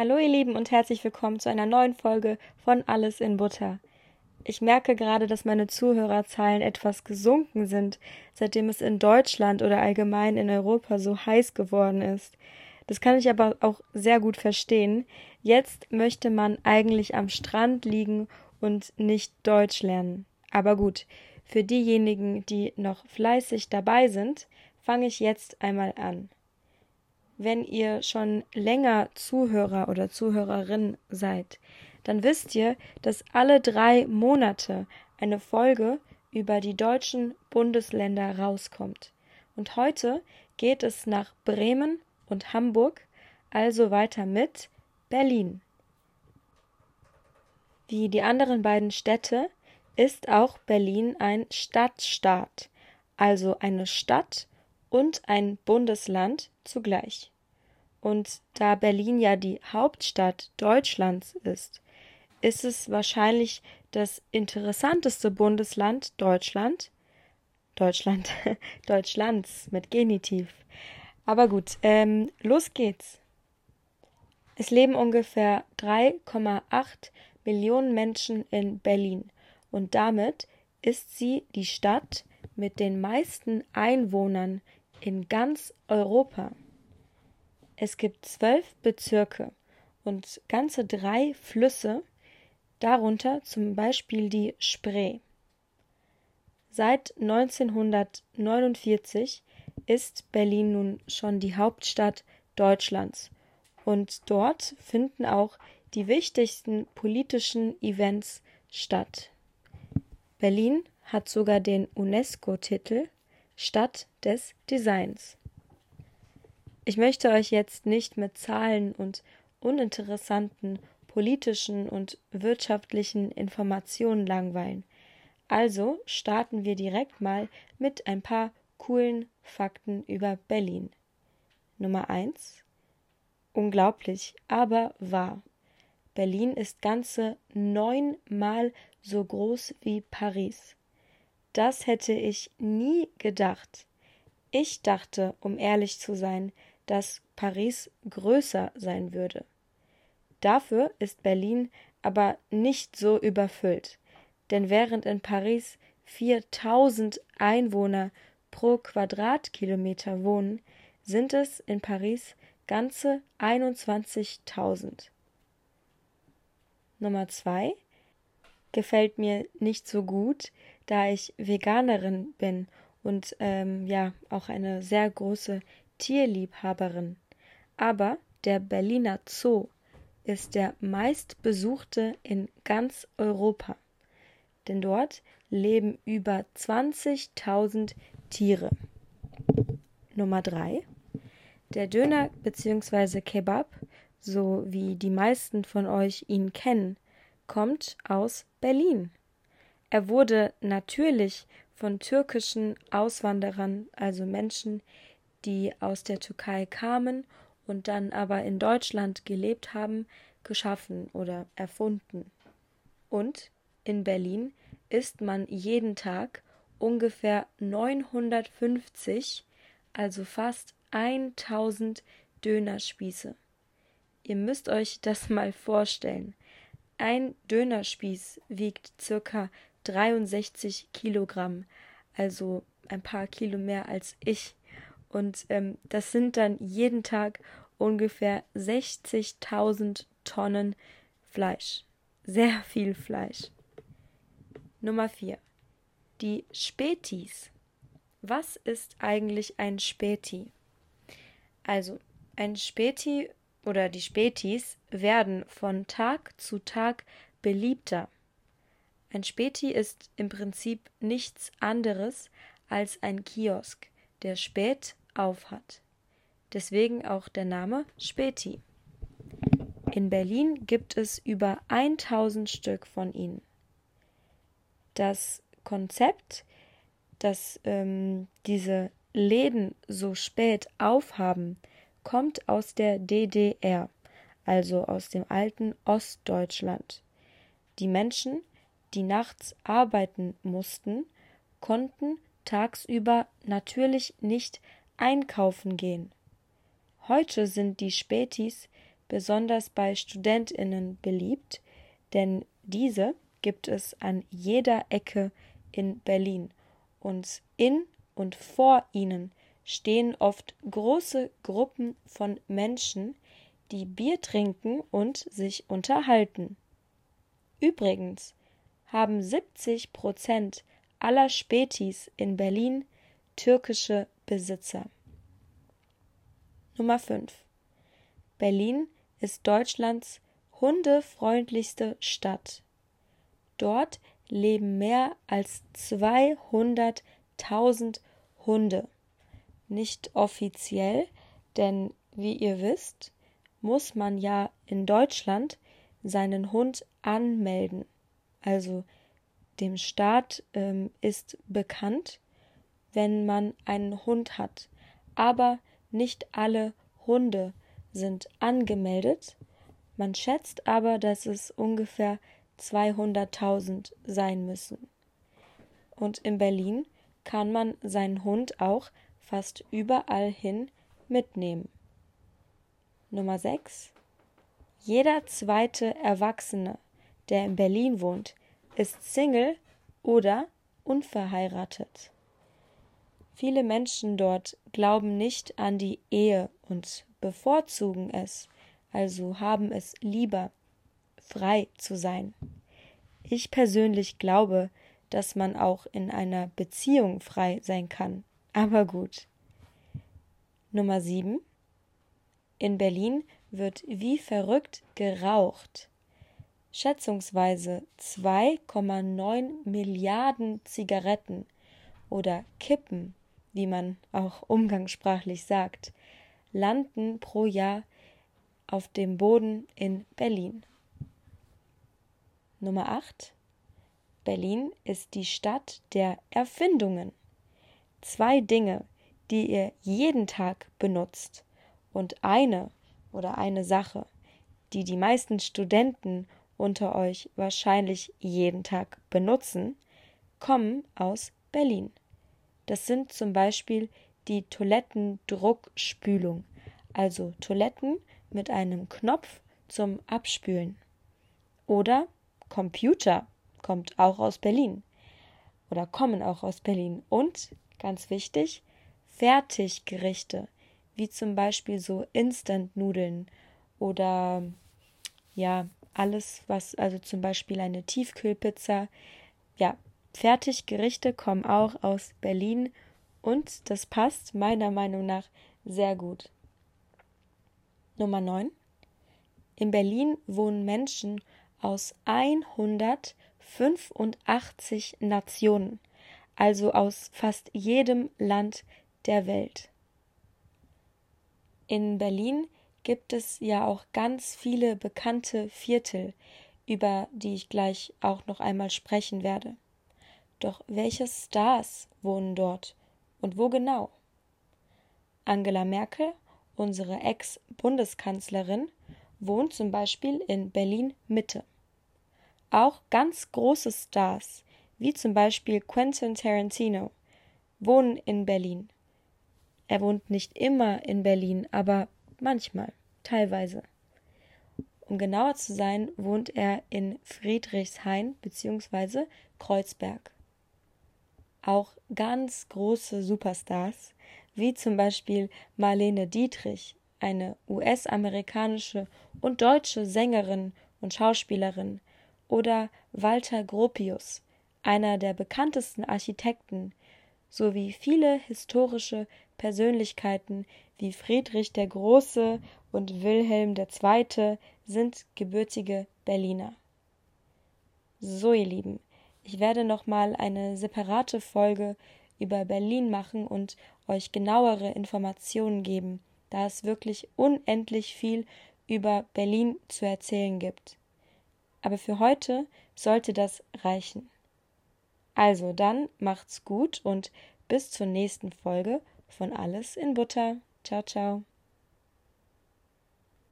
Hallo ihr Lieben und herzlich willkommen zu einer neuen Folge von Alles in Butter. Ich merke gerade, dass meine Zuhörerzahlen etwas gesunken sind, seitdem es in Deutschland oder allgemein in Europa so heiß geworden ist. Das kann ich aber auch sehr gut verstehen. Jetzt möchte man eigentlich am Strand liegen und nicht Deutsch lernen. Aber gut, für diejenigen, die noch fleißig dabei sind, fange ich jetzt einmal an wenn ihr schon länger Zuhörer oder Zuhörerin seid, dann wisst ihr, dass alle drei Monate eine Folge über die deutschen Bundesländer rauskommt. Und heute geht es nach Bremen und Hamburg, also weiter mit Berlin. Wie die anderen beiden Städte ist auch Berlin ein Stadtstaat, also eine Stadt und ein Bundesland zugleich. Und da Berlin ja die Hauptstadt Deutschlands ist, ist es wahrscheinlich das interessanteste Bundesland Deutschland. Deutschland, Deutschlands mit Genitiv. Aber gut, ähm, los geht's. Es leben ungefähr 3,8 Millionen Menschen in Berlin und damit ist sie die Stadt mit den meisten Einwohnern in ganz Europa. Es gibt zwölf Bezirke und ganze drei Flüsse, darunter zum Beispiel die Spree. Seit 1949 ist Berlin nun schon die Hauptstadt Deutschlands und dort finden auch die wichtigsten politischen Events statt. Berlin hat sogar den UNESCO-Titel Stadt des Designs. Ich möchte euch jetzt nicht mit Zahlen und uninteressanten politischen und wirtschaftlichen Informationen langweilen. Also starten wir direkt mal mit ein paar coolen Fakten über Berlin. Nummer 1. Unglaublich, aber wahr. Berlin ist ganze neunmal so groß wie Paris. Das hätte ich nie gedacht. Ich dachte, um ehrlich zu sein, dass Paris größer sein würde. Dafür ist Berlin aber nicht so überfüllt, denn während in Paris 4000 Einwohner pro Quadratkilometer wohnen, sind es in Paris ganze 21.000. Nummer zwei gefällt mir nicht so gut, da ich Veganerin bin und ähm, ja auch eine sehr große Tierliebhaberin, aber der Berliner Zoo ist der meistbesuchte in ganz Europa, denn dort leben über 20.000 Tiere. Nummer 3. Der Döner bzw. Kebab, so wie die meisten von euch ihn kennen, kommt aus Berlin. Er wurde natürlich von türkischen Auswanderern, also Menschen, die aus der Türkei kamen und dann aber in Deutschland gelebt haben, geschaffen oder erfunden. Und in Berlin isst man jeden Tag ungefähr 950, also fast 1000 Dönerspieße. Ihr müsst euch das mal vorstellen. Ein Dönerspieß wiegt circa 63 Kilogramm, also ein paar Kilo mehr als ich. Und ähm, das sind dann jeden Tag ungefähr 60.000 Tonnen Fleisch. Sehr viel Fleisch. Nummer 4. Die Spätis. Was ist eigentlich ein Späti? Also, ein Späti oder die Spätis werden von Tag zu Tag beliebter. Ein Späti ist im Prinzip nichts anderes als ein Kiosk, der spät aufhat. Deswegen auch der Name Späti. In Berlin gibt es über 1000 Stück von ihnen. Das Konzept, dass ähm, diese Läden so spät aufhaben, kommt aus der DDR, also aus dem alten Ostdeutschland. Die Menschen, die nachts arbeiten mussten, konnten tagsüber natürlich nicht einkaufen gehen. Heute sind die Spätis besonders bei Studentinnen beliebt, denn diese gibt es an jeder Ecke in Berlin und in und vor ihnen stehen oft große Gruppen von Menschen, die Bier trinken und sich unterhalten. Übrigens haben 70 Prozent aller Spätis in Berlin türkische Besitzer. Nummer 5. Berlin ist Deutschlands hundefreundlichste Stadt. Dort leben mehr als 200.000 Hunde. Nicht offiziell, denn wie ihr wisst, muss man ja in Deutschland seinen Hund anmelden. Also dem Staat ähm, ist bekannt, wenn man einen Hund hat. Aber nicht alle Hunde sind angemeldet. Man schätzt aber, dass es ungefähr 200.000 sein müssen. Und in Berlin kann man seinen Hund auch fast überall hin mitnehmen. Nummer 6. Jeder zweite Erwachsene, der in Berlin wohnt, ist Single oder unverheiratet. Viele Menschen dort glauben nicht an die Ehe und bevorzugen es, also haben es lieber, frei zu sein. Ich persönlich glaube, dass man auch in einer Beziehung frei sein kann. Aber gut. Nummer 7. In Berlin wird wie verrückt geraucht. Schätzungsweise 2,9 Milliarden Zigaretten oder Kippen, wie man auch umgangssprachlich sagt, landen pro Jahr auf dem Boden in Berlin. Nummer 8. Berlin ist die Stadt der Erfindungen. Zwei Dinge, die ihr jeden Tag benutzt und eine oder eine Sache, die die meisten Studenten unter euch wahrscheinlich jeden Tag benutzen, kommen aus Berlin. Das sind zum Beispiel die Toilettendruckspülung, also Toiletten mit einem Knopf zum Abspülen. Oder Computer kommt auch aus Berlin oder kommen auch aus Berlin. Und, ganz wichtig, Fertiggerichte, wie zum Beispiel so Instant-Nudeln oder ja, alles, was, also zum Beispiel eine Tiefkühlpizza. Ja, Fertiggerichte kommen auch aus Berlin und das passt meiner Meinung nach sehr gut. Nummer 9. In Berlin wohnen Menschen aus 185 Nationen, also aus fast jedem Land der Welt. In Berlin gibt es ja auch ganz viele bekannte Viertel, über die ich gleich auch noch einmal sprechen werde. Doch welche Stars wohnen dort und wo genau? Angela Merkel, unsere Ex-Bundeskanzlerin, wohnt zum Beispiel in Berlin Mitte. Auch ganz große Stars, wie zum Beispiel Quentin Tarantino, wohnen in Berlin. Er wohnt nicht immer in Berlin, aber manchmal, teilweise. Um genauer zu sein, wohnt er in Friedrichshain bzw. Kreuzberg. Auch ganz große Superstars, wie zum Beispiel Marlene Dietrich, eine US-amerikanische und deutsche Sängerin und Schauspielerin, oder Walter Gropius, einer der bekanntesten Architekten, sowie viele historische Persönlichkeiten wie Friedrich der Große und Wilhelm II. sind gebürtige Berliner. So, ihr Lieben, ich werde nochmal eine separate Folge über Berlin machen und euch genauere Informationen geben, da es wirklich unendlich viel über Berlin zu erzählen gibt. Aber für heute sollte das reichen. Also dann macht's gut und bis zur nächsten Folge von Alles in Butter. Ciao, ciao.